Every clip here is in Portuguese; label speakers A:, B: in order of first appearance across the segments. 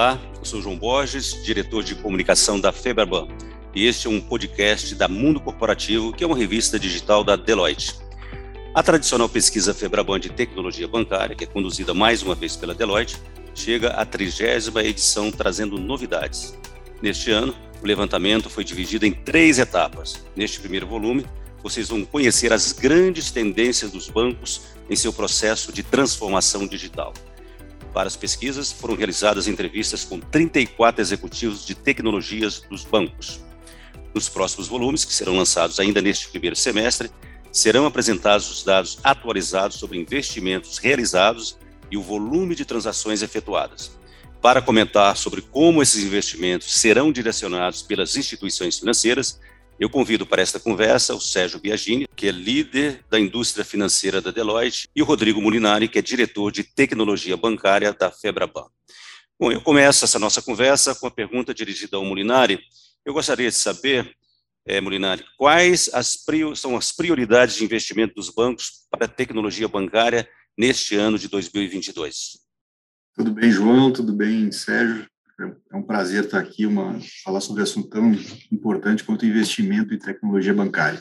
A: Olá, eu sou João Borges, diretor de comunicação da Febraban, e este é um podcast da Mundo Corporativo, que é uma revista digital da Deloitte. A tradicional pesquisa Febraban de tecnologia bancária, que é conduzida mais uma vez pela Deloitte, chega à trigésima edição trazendo novidades. Neste ano, o levantamento foi dividido em três etapas. Neste primeiro volume, vocês vão conhecer as grandes tendências dos bancos em seu processo de transformação digital. Para as pesquisas, foram realizadas entrevistas com 34 executivos de tecnologias dos bancos. Nos próximos volumes, que serão lançados ainda neste primeiro semestre, serão apresentados os dados atualizados sobre investimentos realizados e o volume de transações efetuadas. Para comentar sobre como esses investimentos serão direcionados pelas instituições financeiras, eu convido para esta conversa o Sérgio Biagini, que é líder da indústria financeira da Deloitte, e o Rodrigo Molinari, que é diretor de tecnologia bancária da Febraban. Bom, eu começo essa nossa conversa com a pergunta dirigida ao Molinari. Eu gostaria de saber, é, Molinari, quais as são as prioridades de investimento dos bancos para a tecnologia bancária neste ano de 2022?
B: Tudo bem, João? Tudo bem, Sérgio? É um prazer estar aqui, uma, falar sobre um assunto tão importante quanto investimento em tecnologia bancária.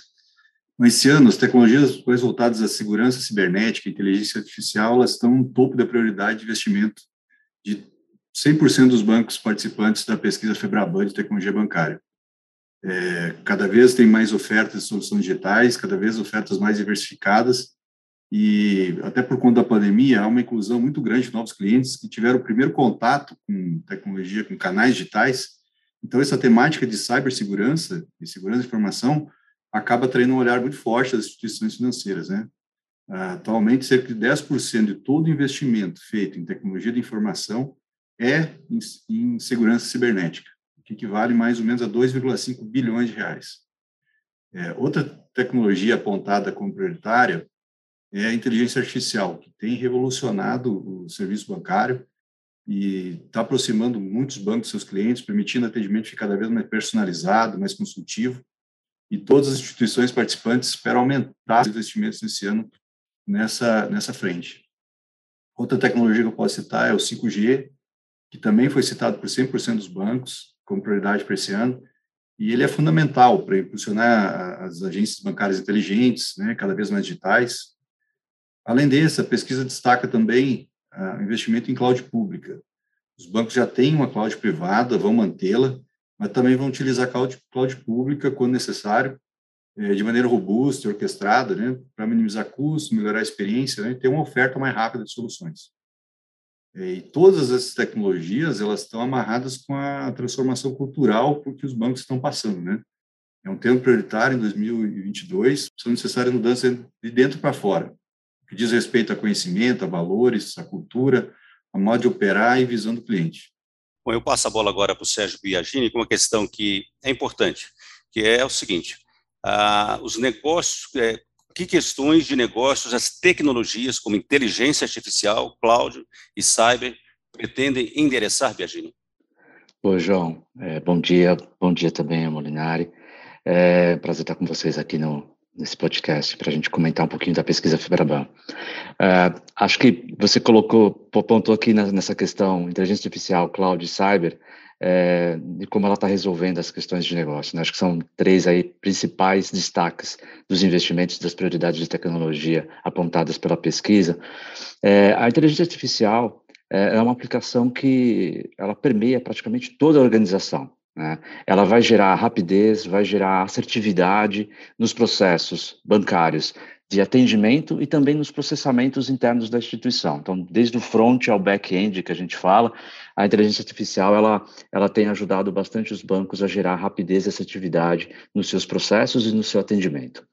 B: Esse ano, as tecnologias voltadas à segurança cibernética e inteligência artificial, elas estão no topo da prioridade de investimento de 100% dos bancos participantes da pesquisa Febraban de tecnologia bancária. É, cada vez tem mais ofertas de soluções digitais, cada vez ofertas mais diversificadas, e até por conta da pandemia, há uma inclusão muito grande de novos clientes que tiveram o primeiro contato com tecnologia, com canais digitais. Então, essa temática de cibersegurança e segurança de informação acaba atraindo um olhar muito forte das instituições financeiras, né? Atualmente, cerca de 10% de todo investimento feito em tecnologia de informação é em, em segurança cibernética, que equivale mais ou menos a 2,5 bilhões de reais. É, outra tecnologia apontada como prioritária é a inteligência artificial, que tem revolucionado o serviço bancário e está aproximando muitos bancos dos seus clientes, permitindo atendimento cada vez mais personalizado, mais consultivo. E todas as instituições participantes esperam aumentar os investimentos nesse ano nessa, nessa frente. Outra tecnologia que eu posso citar é o 5G, que também foi citado por 100% dos bancos como prioridade para esse ano, e ele é fundamental para impulsionar as agências bancárias inteligentes, né, cada vez mais digitais, Além disso, a pesquisa destaca também ah, o investimento em cloud pública. Os bancos já têm uma cloud privada, vão mantê-la, mas também vão utilizar cloud, cloud pública quando necessário, eh, de maneira robusta e orquestrada, né, para minimizar custos, melhorar a experiência né, e ter uma oferta mais rápida de soluções. Eh, e todas essas tecnologias, elas estão amarradas com a transformação cultural que os bancos estão passando, né? É um tema prioritário em 2022, são necessárias mudanças de dentro para fora que diz respeito a conhecimento, a valores, a cultura, a modo de operar e visão do cliente.
A: Bom, eu passo a bola agora para o Sérgio Biagini com uma questão que é importante, que é o seguinte, ah, os negócios, é, que questões de negócios as tecnologias como inteligência artificial, cloud e cyber pretendem endereçar, Biagini?
C: Oi, João, é, bom dia, bom dia também, Molinari. É prazer estar com vocês aqui no, nesse podcast para a gente comentar um pouquinho da pesquisa Febraban. Uh, acho que você colocou, pontuou aqui nessa questão inteligência artificial, cloud e cyber, é, e como ela está resolvendo as questões de negócio. Né? Acho que são três aí principais destaques dos investimentos das prioridades de tecnologia apontadas pela pesquisa. É, a inteligência artificial é, é uma aplicação que ela permeia praticamente toda a organização. Né? Ela vai gerar rapidez, vai gerar assertividade nos processos bancários de atendimento e também nos processamentos internos da instituição. Então, desde o front ao back-end que a gente fala, a inteligência artificial ela, ela tem ajudado bastante os bancos a gerar rapidez e assertividade nos seus processos e no seu atendimento.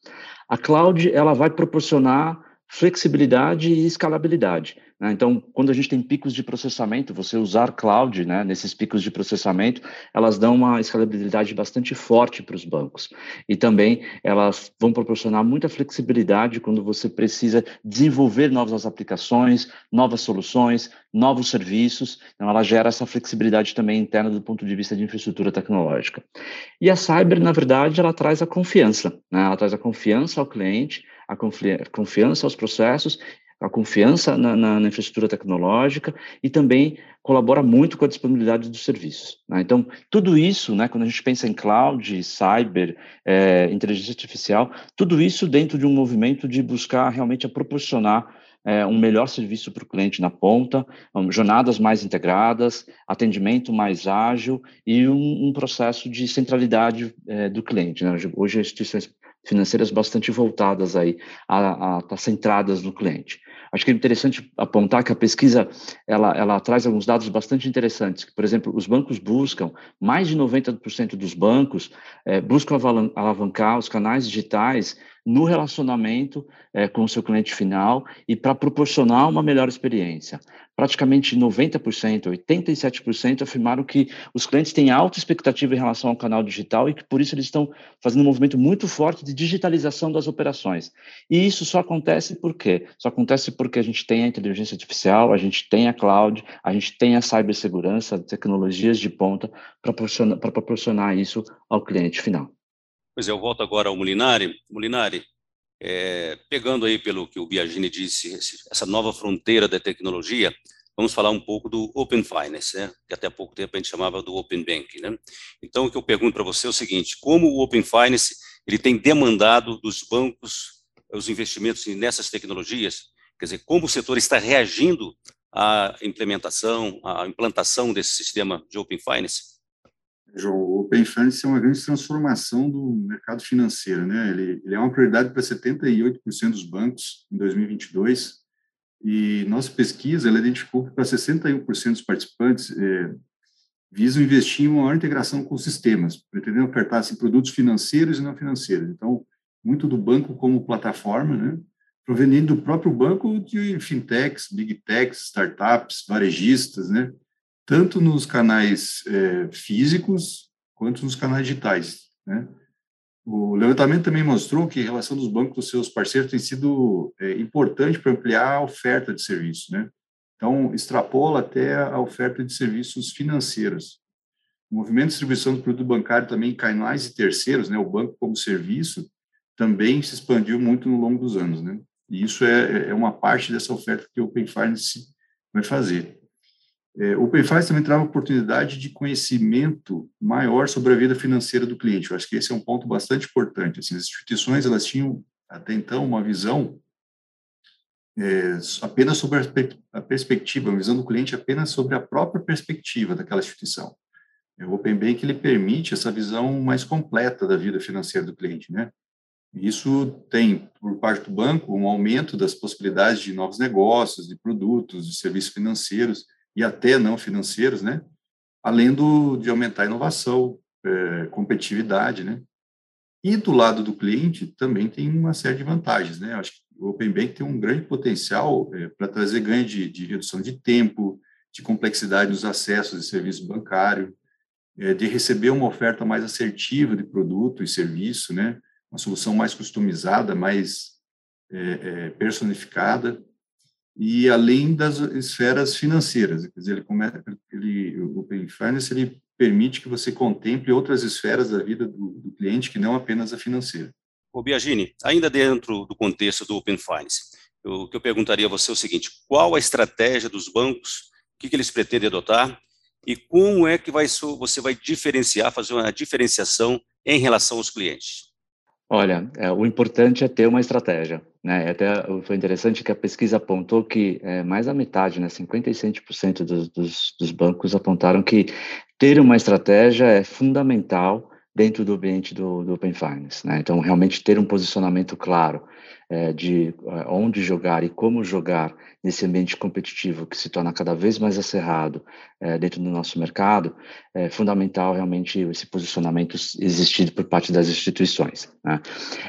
C: A cloud ela vai proporcionar flexibilidade e escalabilidade. Né? Então, quando a gente tem picos de processamento, você usar cloud né, nesses picos de processamento, elas dão uma escalabilidade bastante forte para os bancos. E também elas vão proporcionar muita flexibilidade quando você precisa desenvolver novas aplicações, novas soluções, novos serviços. Então, ela gera essa flexibilidade também interna do ponto de vista de infraestrutura tecnológica. E a cyber, na verdade, ela traz a confiança. Né? Ela traz a confiança ao cliente, a confiança aos processos, a confiança na, na, na, infraestrutura tecnológica e também colabora muito com a disponibilidade dos serviços. Né? Então, tudo isso, né, quando a gente pensa em cloud, cyber, é, inteligência artificial, tudo isso dentro de um movimento de buscar realmente proporcionar é, um melhor serviço para o cliente na ponta, um, jornadas mais integradas, atendimento mais ágil e um, um processo de centralidade é, do cliente. Né? Hoje, as instituições financeiras bastante voltadas aí a estar tá centradas no cliente. Acho que é interessante apontar que a pesquisa ela, ela traz alguns dados bastante interessantes. Por exemplo, os bancos buscam, mais de 90% dos bancos é, buscam alavancar os canais digitais no relacionamento é, com o seu cliente final e para proporcionar uma melhor experiência. Praticamente 90%, 87% afirmaram que os clientes têm alta expectativa em relação ao canal digital e que por isso eles estão fazendo um movimento muito forte de digitalização das operações. E isso só acontece por quê? Só acontece porque a gente tem a inteligência artificial, a gente tem a cloud, a gente tem a cibersegurança, tecnologias de ponta para proporcionar, proporcionar isso ao cliente final.
A: Pois é, eu volto agora ao Molinari. Molinari, é, pegando aí pelo que o Biagini disse, essa nova fronteira da tecnologia, vamos falar um pouco do Open Finance, né? que até há pouco tempo a gente chamava do Open Bank. Né? Então, o que eu pergunto para você é o seguinte, como o Open Finance ele tem demandado dos bancos os investimentos nessas tecnologias? Quer dizer, como o setor está reagindo à implementação, à implantação desse sistema de Open Finance?
B: João, o Open Finance é uma grande transformação do mercado financeiro, né? Ele, ele é uma prioridade para 78% dos bancos em 2022 e nossa pesquisa ela identificou que para 61% dos participantes é, visam investir em uma maior integração com sistemas, pretendendo ofertar assim, produtos financeiros e não financeiros. Então, muito do banco como plataforma, né? Proveniente do próprio banco de fintechs, big techs, startups, varejistas, né? Tanto nos canais é, físicos quanto nos canais digitais. Né? O levantamento também mostrou que a relação dos bancos com seus parceiros tem sido é, importante para ampliar a oferta de serviços. Né? Então, extrapola até a oferta de serviços financeiros. O movimento de distribuição do produto bancário também em canais e terceiros, né, o banco como serviço, também se expandiu muito no longo dos anos. Né? E isso é, é uma parte dessa oferta que o Open Finance vai fazer. É, o PayFaz também traz oportunidade de conhecimento maior sobre a vida financeira do cliente. Eu acho que esse é um ponto bastante importante. Assim, as instituições elas tinham até então uma visão é, apenas sobre a, perspectiva, uma visão do cliente apenas sobre a própria perspectiva daquela instituição. O Open Bank ele permite essa visão mais completa da vida financeira do cliente, né? Isso tem, por parte do banco, um aumento das possibilidades de novos negócios, de produtos, de serviços financeiros, e até não financeiros, né? Além do, de aumentar a inovação, é, competitividade, né? E do lado do cliente também tem uma série de vantagens, né? Acho que o Open Bank tem um grande potencial é, para trazer ganho de, de, redução de tempo, de complexidade nos acessos de serviço bancário, é, de receber uma oferta mais assertiva de produto e serviço, né? Uma solução mais customizada, mais é, é personificada e além das esferas financeiras, quer dizer, ele, começa, ele o Open Finance ele permite que você contemple outras esferas da vida do, do cliente que não apenas a financeira.
A: O Biagini, ainda dentro do contexto do Open Finance, o que eu perguntaria a você é o seguinte: qual a estratégia dos bancos, o que, que eles pretendem adotar e como é que vai, você vai diferenciar, fazer uma diferenciação em relação aos clientes?
C: Olha, é, o importante é ter uma estratégia. Né? Até foi interessante que a pesquisa apontou que é, mais da metade, né, 57% dos, dos, dos bancos apontaram que ter uma estratégia é fundamental dentro do ambiente do, do Open Finance. Né? Então, realmente ter um posicionamento claro de é, onde jogar e como jogar nesse ambiente competitivo que se torna cada vez mais acerrado é, dentro do nosso mercado, é fundamental realmente esse posicionamento existir por parte das instituições. Né?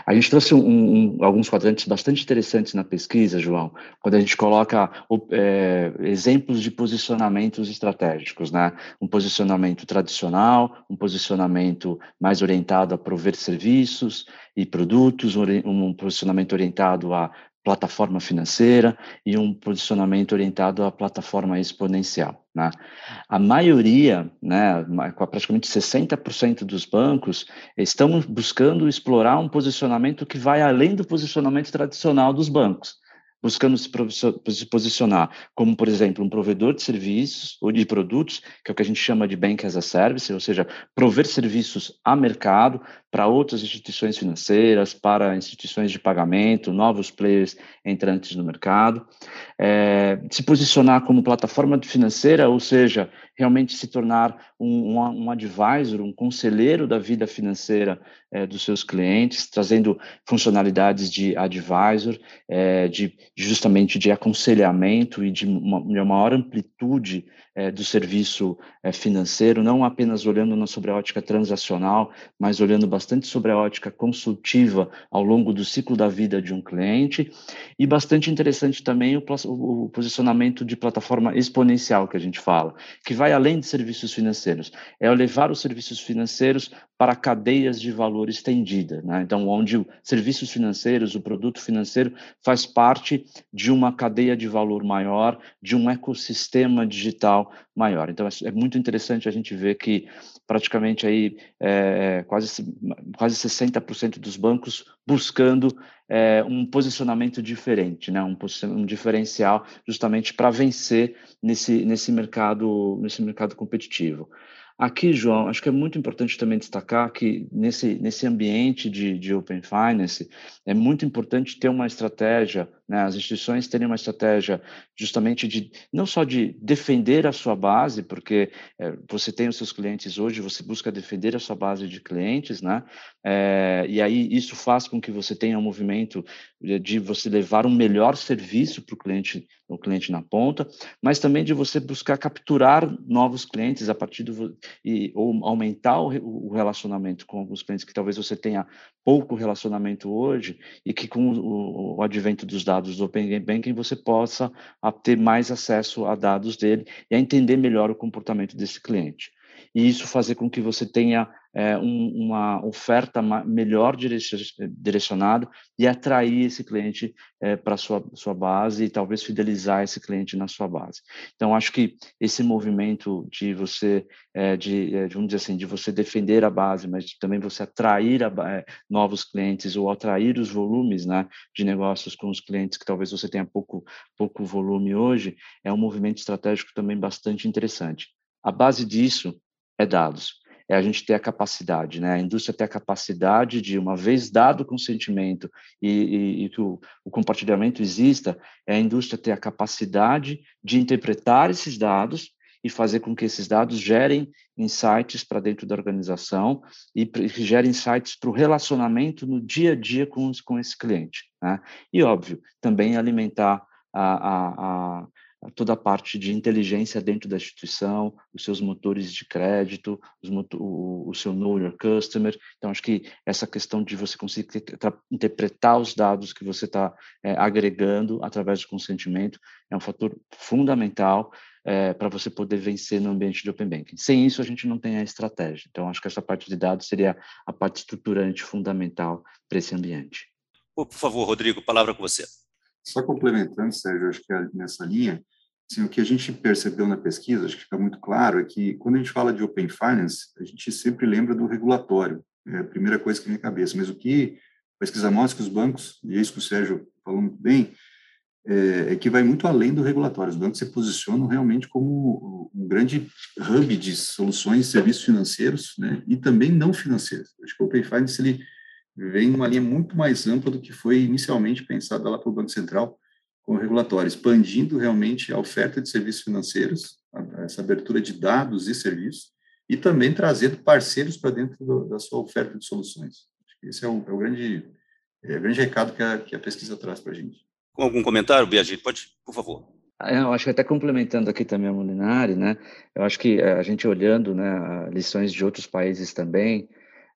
C: A gente trouxe um, um, alguns quadrantes bastante interessantes na pesquisa, João, quando a gente coloca é, exemplos de posicionamentos estratégicos, né? um posicionamento tradicional, um posicionamento mais orientado a prover serviços e produtos, um posicionamento orientado a plataforma financeira e um posicionamento orientado à plataforma exponencial. Né? A maioria, né, praticamente 60% dos bancos, estão buscando explorar um posicionamento que vai além do posicionamento tradicional dos bancos. Buscando se posicionar como, por exemplo, um provedor de serviços ou de produtos, que é o que a gente chama de Bank as a Service, ou seja, prover serviços a mercado para outras instituições financeiras, para instituições de pagamento, novos players entrantes no mercado, é, se posicionar como plataforma financeira, ou seja, realmente se tornar um, um, um advisor, um conselheiro da vida financeira é, dos seus clientes, trazendo funcionalidades de advisor, é, de justamente de aconselhamento e de uma, de uma maior amplitude é, do serviço é, financeiro, não apenas olhando sobre a ótica transacional, mas olhando bastante sobre a ótica consultiva ao longo do ciclo da vida de um cliente, e bastante interessante também o, o posicionamento de plataforma exponencial que a gente fala, que vai além de serviços financeiros, é levar os serviços financeiros para cadeias de valor estendida, né? então onde serviços financeiros, o produto financeiro faz parte de uma cadeia de valor maior, de um ecossistema digital maior. Então, é, é muito interessante a gente ver que praticamente aí é, quase, quase 60% dos bancos buscando é, um posicionamento diferente, né? um, um diferencial justamente para vencer nesse, nesse, mercado, nesse mercado competitivo. Aqui, João, acho que é muito importante também destacar que nesse, nesse ambiente de, de Open Finance, é muito importante ter uma estratégia, né, as instituições terem uma estratégia justamente de, não só de defender a sua base, porque é, você tem os seus clientes hoje, você busca defender a sua base de clientes, né, é, e aí isso faz com que você tenha um movimento de, de você levar um melhor serviço para o cliente, o cliente na ponta, mas também de você buscar capturar novos clientes a partir do e, ou aumentar o, o relacionamento com alguns clientes que talvez você tenha pouco relacionamento hoje e que com o, o advento dos dados do Open Banking você possa ter mais acesso a dados dele e a entender melhor o comportamento desse cliente. E isso fazer com que você tenha é, um, uma oferta melhor direcionada e atrair esse cliente é, para sua, sua base e talvez fidelizar esse cliente na sua base. Então, acho que esse movimento de você, é, de, é, vamos dizer assim, de você defender a base, mas também você atrair a, é, novos clientes ou atrair os volumes né, de negócios com os clientes que talvez você tenha pouco, pouco volume hoje, é um movimento estratégico também bastante interessante. A base disso é dados. É a gente ter a capacidade, né? A indústria ter a capacidade de, uma vez dado o consentimento e, e, e que o, o, compartilhamento exista, é a indústria ter a capacidade de interpretar esses dados e fazer com que esses dados gerem insights para dentro da organização e gerem insights para o relacionamento no dia a dia com, com esse cliente. Né? E, óbvio, também alimentar a, a, a toda a parte de inteligência dentro da instituição, os seus motores de crédito, o, o, seu Know Your Customer. Então, acho que essa questão de você conseguir interpretar os dados que você está é, agregando através do consentimento é um fator fundamental é, para você poder vencer no ambiente de Open Banking. Sem isso, a gente não tem a estratégia. Então, acho que essa parte de dados seria a parte estruturante fundamental para esse ambiente.
A: Por favor, Rodrigo, palavra com você.
B: Só complementando, Sérgio, acho que é nessa linha, assim, o que a gente percebeu na pesquisa, acho que fica muito claro, é que quando a gente fala de Open Finance, a gente sempre lembra do regulatório, é a primeira coisa que vem à cabeça, mas o que a pesquisa mostra que os bancos, e é isso que o Sérgio falou muito bem, é, é, que vai muito além do regulatório. Os bancos se posicionam realmente como um grande hub de soluções e serviços financeiros, né, e também não financeiros. Acho que o Open Finance ele vem numa linha muito mais ampla do que foi inicialmente pensada lá para o Banco Central com o regulatório, expandindo realmente a oferta de serviços financeiros, essa abertura de dados e serviços, e também trazendo parceiros para dentro do, da sua oferta de soluções. Esse é o, é o grande, é o grande recado que a, que a pesquisa traz para a gente.
A: Com algum comentário, Biagir? Pode, por favor.
C: É, eu acho que até complementando aqui também a Molinari, né? Eu acho que a gente olhando, né, lições de outros países também,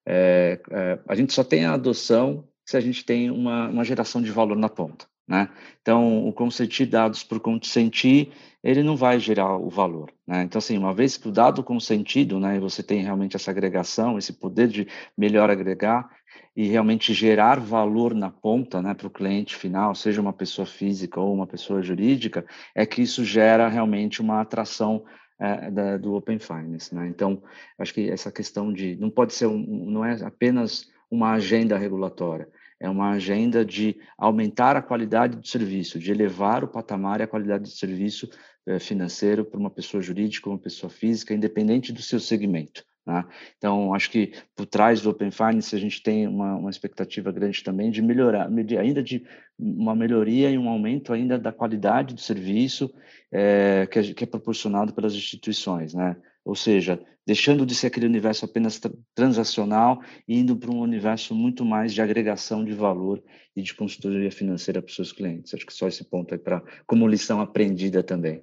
C: é, é, a gente só tem a adoção se a gente tem uma, uma geração de valor na ponta. Né? Então, o consentir dados por consentir, ele não vai gerar o valor. Né? Então, assim, uma vez que o dado consentido, né, você tem realmente essa agregação, esse poder de melhor agregar e realmente gerar valor na ponta né, para o cliente final, seja uma pessoa física ou uma pessoa jurídica, é que isso gera realmente uma atração é, da, do Open Finance. Né? Então, acho que essa questão de não pode ser um, não é apenas uma agenda regulatória, é uma agenda de aumentar a qualidade do serviço, de elevar o patamar e a qualidade do serviço eh, financeiro para uma pessoa jurídica uma pessoa física, independente do seu segmento. Né? Então, acho que por trás do Open Finance a gente tem uma, uma expectativa grande também de melhorar, ainda de uma melhoria e um aumento ainda da qualidade do serviço é, que, é, que, é, proporcionado pelas instituições, né? Ou seja, deixando de ser aquele universo apenas transacional e indo para um universo muito mais de agregação de valor e de consultoria financeira para os seus clientes. Acho que só esse ponto aí para como lição aprendida também.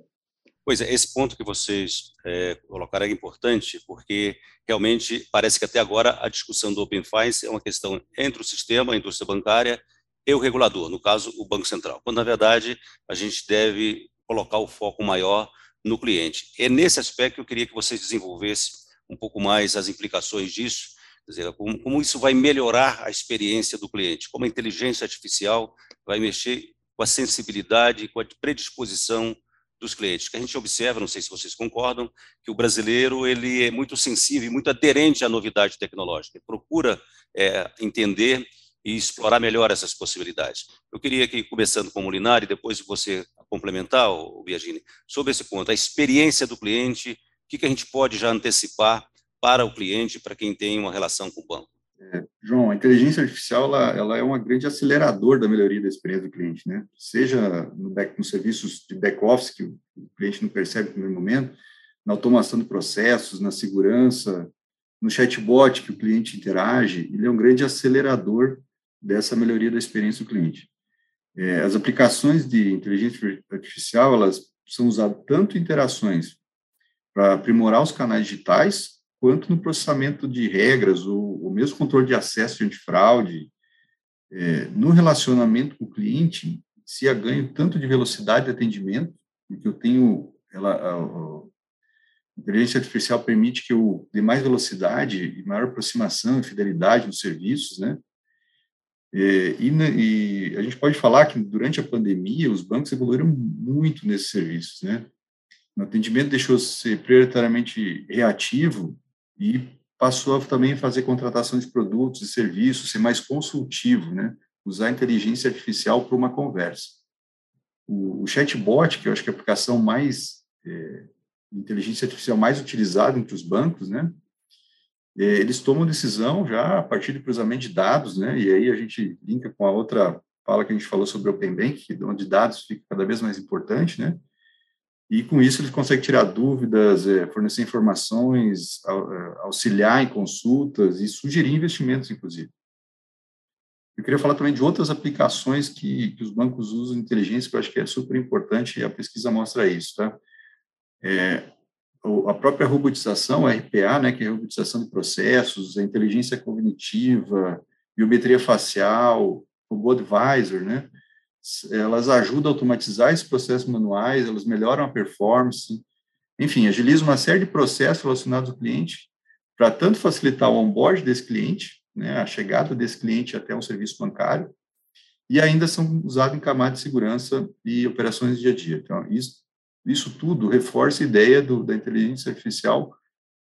A: Pois é, esse ponto que vocês é, colocaram é importante, porque realmente parece que até agora a discussão do Open Finance é uma questão entre o sistema, a indústria bancária e o regulador, no caso, o Banco Central, quando, na verdade, a gente deve colocar o foco maior no cliente. É nesse aspecto que eu queria que vocês desenvolvessem um pouco mais as implicações disso, quer dizer, como, como isso vai melhorar a experiência do cliente, como a inteligência artificial vai mexer com a sensibilidade, com a predisposição dos clientes. Que a gente observa, não sei se vocês concordam, que o brasileiro ele é muito sensível, muito aderente à novidade tecnológica, ele procura é, entender e explorar melhor essas possibilidades. Eu queria que, começando com o Molinari, depois você complementar, o Biagini, sobre esse ponto, a experiência do cliente, o que, que a gente pode já antecipar para o cliente, para quem tem uma relação com o banco.
B: É, João, a inteligência artificial ela, ela é um grande acelerador da melhoria da experiência do cliente, né? Seja no back, nos serviços de back office que o cliente não percebe no primeiro momento, na automação de processos, na segurança, no chatbot que o cliente interage, ele é um grande acelerador dessa melhoria da experiência do cliente. É, as aplicações de inteligência artificial elas são usadas tanto em interações para aprimorar os canais digitais quanto no processamento de regras, o mesmo controle de acesso antifraude, é, no relacionamento com o cliente, se há ganho tanto de velocidade de atendimento, porque eu tenho, ela, a, a inteligência artificial permite que eu dê mais velocidade e maior aproximação e fidelidade nos serviços, né? É, e, e, a gente pode falar que durante a pandemia os bancos evoluíram muito nesses serviços, né? O atendimento deixou de ser prioritariamente reativo e passou a também fazer contratação de produtos e serviços, ser mais consultivo, né? usar a inteligência artificial para uma conversa. O, o, chatbot, que eu acho que é a aplicação mais, é, inteligência artificial mais utilizada entre os bancos, né? É, eles tomam decisão já a partir do cruzamento de dados, né? E aí a gente linka com a outra fala que a gente falou sobre Open Bank, onde dados fica cada vez mais importante, né? E com isso ele consegue tirar dúvidas, é, fornecer informações, é, auxiliar em consultas e sugerir investimentos, inclusive. Eu queria falar também de outras aplicações que, que os bancos usam inteligência, que eu acho que é super importante, e a pesquisa mostra isso, tá? É, a própria robotização, a RPA, né, que é a robotização de processos, a inteligência cognitiva, biometria facial, robô advisor, né, elas ajudam a automatizar esses processos manuais, elas melhoram a performance, enfim, agilizam uma série de processos relacionados ao cliente para tanto facilitar o onboard desse cliente, né, a chegada desse cliente até um serviço bancário, e ainda são usados em camada de segurança e operações de dia a dia. Então, isso, isso tudo reforça a ideia do, da inteligência artificial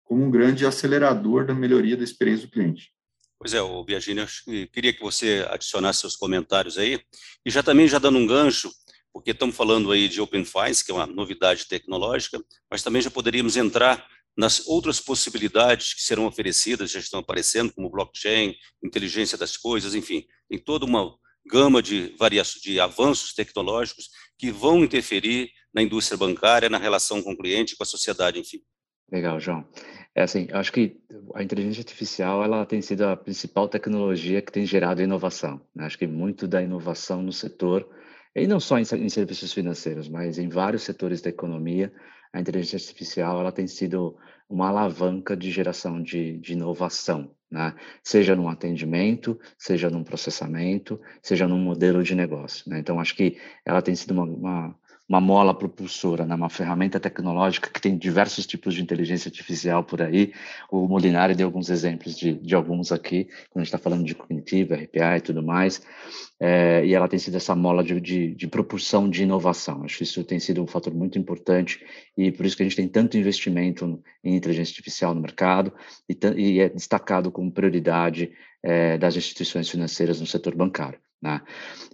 B: como um grande acelerador da melhoria da experiência do cliente.
A: Pois é, o Biagini, eu queria que você adicionasse seus comentários aí, e já também já dando um gancho, porque estamos falando aí de Open Finance, que é uma novidade tecnológica, mas também já poderíamos entrar nas outras possibilidades que serão oferecidas, já estão aparecendo, como blockchain, inteligência das coisas, enfim, tem toda uma gama de, de avanços tecnológicos que vão interferir na indústria bancária, na relação com o cliente, com a sociedade, enfim.
C: Legal, João. É assim, eu acho que a inteligência artificial ela tem sido a principal tecnologia que tem gerado inovação. Né? Acho que muito da inovação no setor, e não só em, em, serviços financeiros, mas em vários setores da economia, a inteligência artificial ela tem sido uma alavanca de geração de, de inovação, né? seja no atendimento, seja num processamento, seja num modelo de negócio. Né? Então, acho que ela tem sido uma, uma uma mola propulsora, né? uma ferramenta tecnológica que tem diversos tipos de inteligência artificial por aí. O Molinari deu alguns exemplos de, de alguns aqui, quando a gente está falando de cognitiva, RPA e tudo mais, é, e ela tem sido essa mola de, de, de propulsão de inovação. Acho que isso tem sido um fator muito importante e por isso que a gente tem tanto investimento em inteligência artificial no mercado e, e é destacado como prioridade é, das instituições financeiras no setor bancário. Né?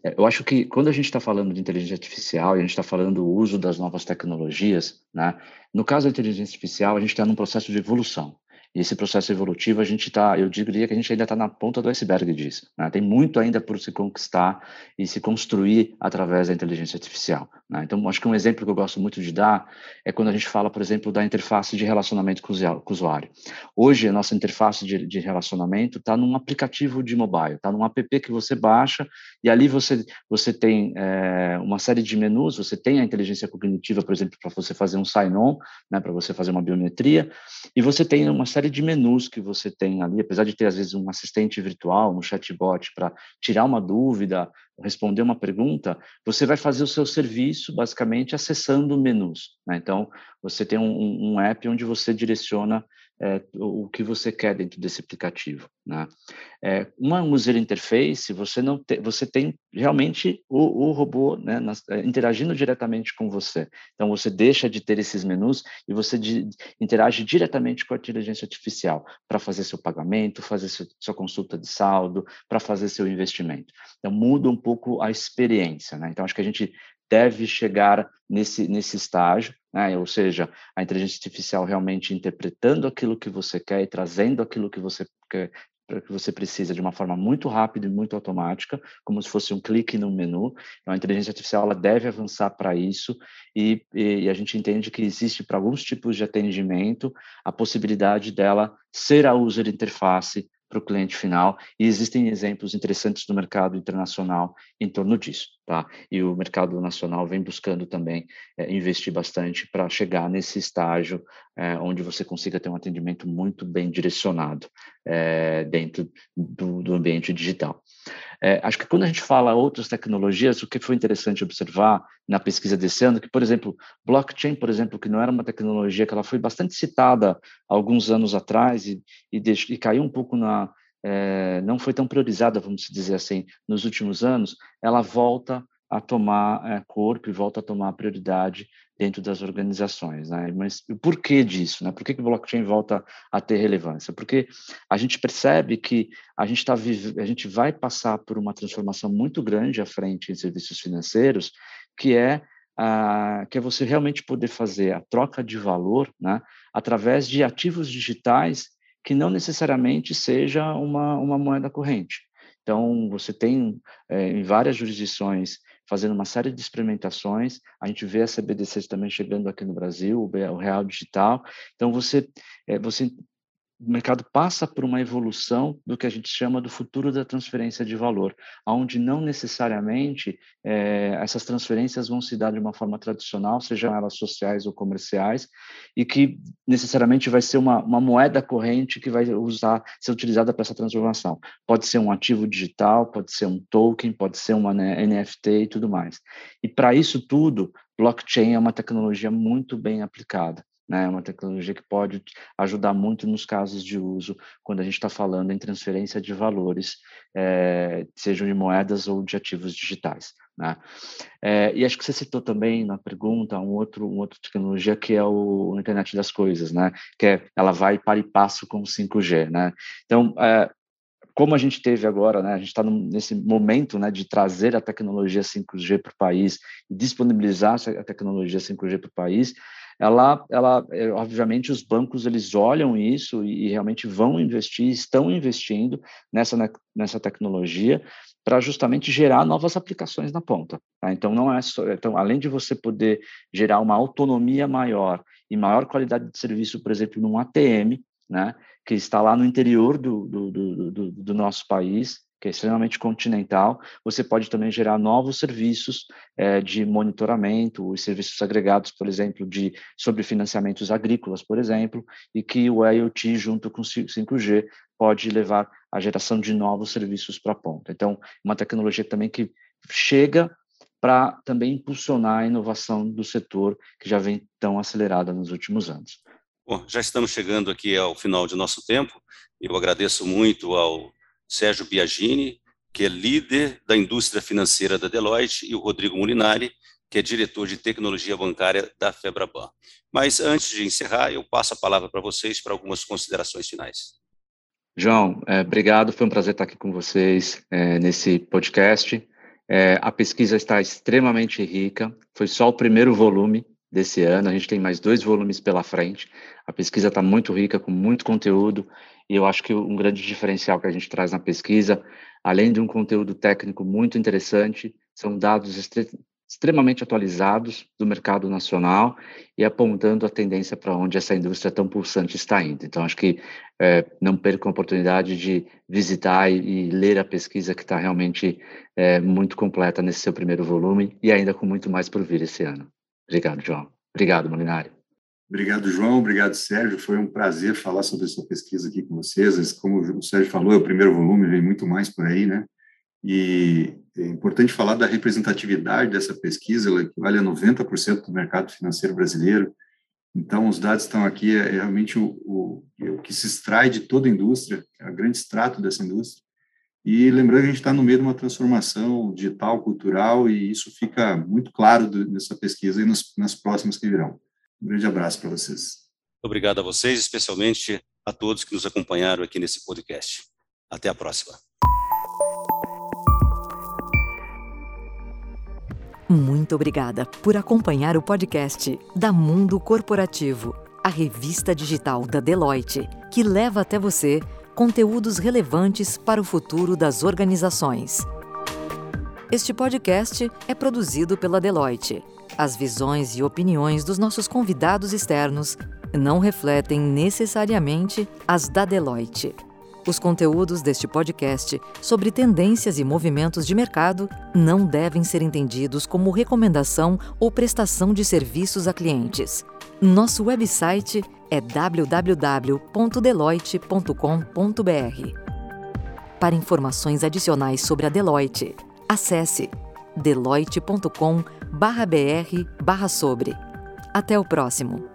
C: É, eu acho que quando a gente está falando de inteligência artificial e a gente está falando do uso das novas tecnologias, né? no caso da inteligência artificial, a gente está num processo de evolução. E esse processo evolutivo, a gente está, eu diria que a gente ainda está na ponta do iceberg disso. Né? Tem muito ainda por se conquistar e se construir através da inteligência artificial. Né? Então, acho que um exemplo que eu gosto muito de dar é quando a gente fala, por exemplo, da interface de relacionamento com o usuário. Hoje, a nossa interface de, de relacionamento está num aplicativo de mobile, está num app que você baixa e ali você, você tem é, uma série de menus, você tem a inteligência cognitiva, por exemplo, para você fazer um sign-on, né, para você fazer uma biometria, e você tem uma série série de menus que você tem ali, apesar de ter às vezes um assistente virtual, um chatbot para tirar uma dúvida, responder uma pergunta, você vai fazer o seu serviço basicamente acessando menus. Né? Então, você tem um, um app onde você direciona é, o que você quer dentro desse aplicativo. Né? É, uma user interface, você não te, você tem realmente o, o robô né, nas, é, interagindo diretamente com você. Então você deixa de ter esses menus e você de, interage diretamente com a inteligência artificial para fazer seu pagamento, fazer seu, sua consulta de saldo, para fazer seu investimento. Então muda um pouco a experiência. Né? Então acho que a gente deve chegar nesse, nesse estágio, né? ou seja, a inteligência artificial realmente interpretando aquilo que você quer e trazendo aquilo que você quer, que você precisa de uma forma muito rápida e muito automática, como se fosse um clique no menu. Então, a inteligência artificial ela deve avançar para isso e, e, e, a gente entende que existe para alguns tipos de atendimento a possibilidade dela ser a user interface para o cliente final e existem exemplos interessantes no mercado internacional em torno disso, tá? E o mercado nacional vem buscando também é, investir bastante para chegar nesse estágio é, onde você consiga ter um atendimento muito bem direcionado é, dentro do, do, ambiente digital. acho que quando a gente fala outras tecnologias, o que foi interessante observar na pesquisa desse ano, que, por exemplo, blockchain, por exemplo, que não era uma tecnologia que ela foi bastante citada alguns anos atrás e, e, e caiu um pouco na, é, não foi tão priorizada, vamos dizer assim, nos últimos anos, ela volta a tomar é, corpo e volta a tomar prioridade dentro das organizações. Né? Mas o porquê disso? Né? Por que, que o blockchain volta a ter relevância? Porque a gente percebe que a gente, tá a gente vai passar por uma transformação muito grande à frente em serviços financeiros, que é a, que é você realmente poder fazer a troca de valor né, através de ativos digitais que não necessariamente seja uma, uma moeda corrente. Então, você tem é, em várias jurisdições fazendo uma série de experimentações, a gente vê a CBDCs também chegando aqui no Brasil, o Real Digital. Então, você, é, você o mercado passa por uma evolução do que a gente chama do futuro da transferência de valor, onde não necessariamente é, essas transferências vão se dar de uma forma tradicional, sejam elas sociais ou comerciais, e que necessariamente vai ser uma, uma moeda corrente que vai usar, ser utilizada para essa transformação. Pode ser um ativo digital, pode ser um token, pode ser uma NFT e tudo mais. E para isso tudo, blockchain é uma tecnologia muito bem aplicada né? Uma tecnologia que pode ajudar muito nos casos de uso, quando a gente está falando em transferência de valores, é, sejam de moedas ou de ativos digitais. Né? É, e acho que você citou também na pergunta um outro, uma outra tecnologia que é o internet das coisas, né? Que é, ela vai para e passo com o 5G, né? Então, é, como a gente teve agora, né, a gente está nesse momento né, de trazer a tecnologia 5G para o país e disponibilizar a tecnologia 5G para o país, ela, ela, é, obviamente, os bancos eles olham isso e, e realmente vão investir, estão investindo nessa, nessa tecnologia para justamente gerar novas aplicações na ponta. Tá? Então, não é só, então, além de você poder gerar uma autonomia maior e maior qualidade de serviço, por exemplo, num ATM, né, que está lá no interior do, do, do, do nosso país, que é extremamente continental, você pode também gerar novos serviços é, de monitoramento, os serviços agregados, por exemplo, de sobre financiamentos agrícolas, por exemplo, e que o IoT junto com 5G pode levar à geração de novos serviços para a ponta. Então, uma tecnologia também que chega para também impulsionar a inovação do setor que já vem tão acelerada nos últimos anos.
A: Bom, já estamos chegando aqui ao final de nosso tempo. Eu agradeço muito ao Sérgio Biagini, que é líder da indústria financeira da Deloitte, e o Rodrigo Molinari, que é diretor de tecnologia bancária da Febraban. Mas antes de encerrar, eu passo a palavra para vocês para algumas considerações finais.
C: João, é, obrigado. Foi um prazer estar aqui com vocês é, nesse podcast. É, a pesquisa está extremamente rica. Foi só o primeiro volume desse ano. A gente tem mais dois volumes pela frente. A pesquisa está muito rica, com muito conteúdo. E eu acho que um grande diferencial que a gente traz na pesquisa, além de um conteúdo técnico muito interessante, são dados extremamente atualizados do mercado nacional e apontando a tendência para onde essa indústria tão pulsante está indo. Então, acho que é, não percam a oportunidade de visitar e, e ler a pesquisa que está realmente é, muito completa nesse seu primeiro volume e ainda com muito mais por vir esse ano. Obrigado, João. Obrigado, Molinari.
B: Obrigado, João. Obrigado, Sérgio. Foi um prazer falar sobre essa pesquisa aqui com vocês. Como o Sérgio falou, é o primeiro volume, vem muito mais por aí, né? E é importante falar da representatividade dessa pesquisa, ela equivale a 90% do mercado financeiro brasileiro. Então, os dados estão aqui, é, realmente o, o, o que se extrai de toda a indústria, é o grande extrato dessa indústria. E lembrando que a gente está no meio de uma transformação digital, cultural, e isso fica muito claro do, nessa pesquisa e nas próximas que virão. Um grande abraço para vocês.
A: Obrigado a vocês, especialmente a todos que nos acompanharam aqui nesse podcast. Até a próxima.
D: Muito obrigada por acompanhar o podcast da Mundo Corporativo, a revista digital da Deloitte, que leva até você conteúdos relevantes para o futuro das organizações. Este podcast é produzido pela Deloitte. As visões e opiniões dos nossos convidados externos não refletem necessariamente as da Deloitte. Os conteúdos deste podcast sobre tendências e movimentos de mercado não devem ser entendidos como recomendação ou prestação de serviços a clientes. Nosso website é www.deloitte.com.br. Para informações adicionais sobre a Deloitte, acesse deloitte.com/br/sobre. Até o próximo.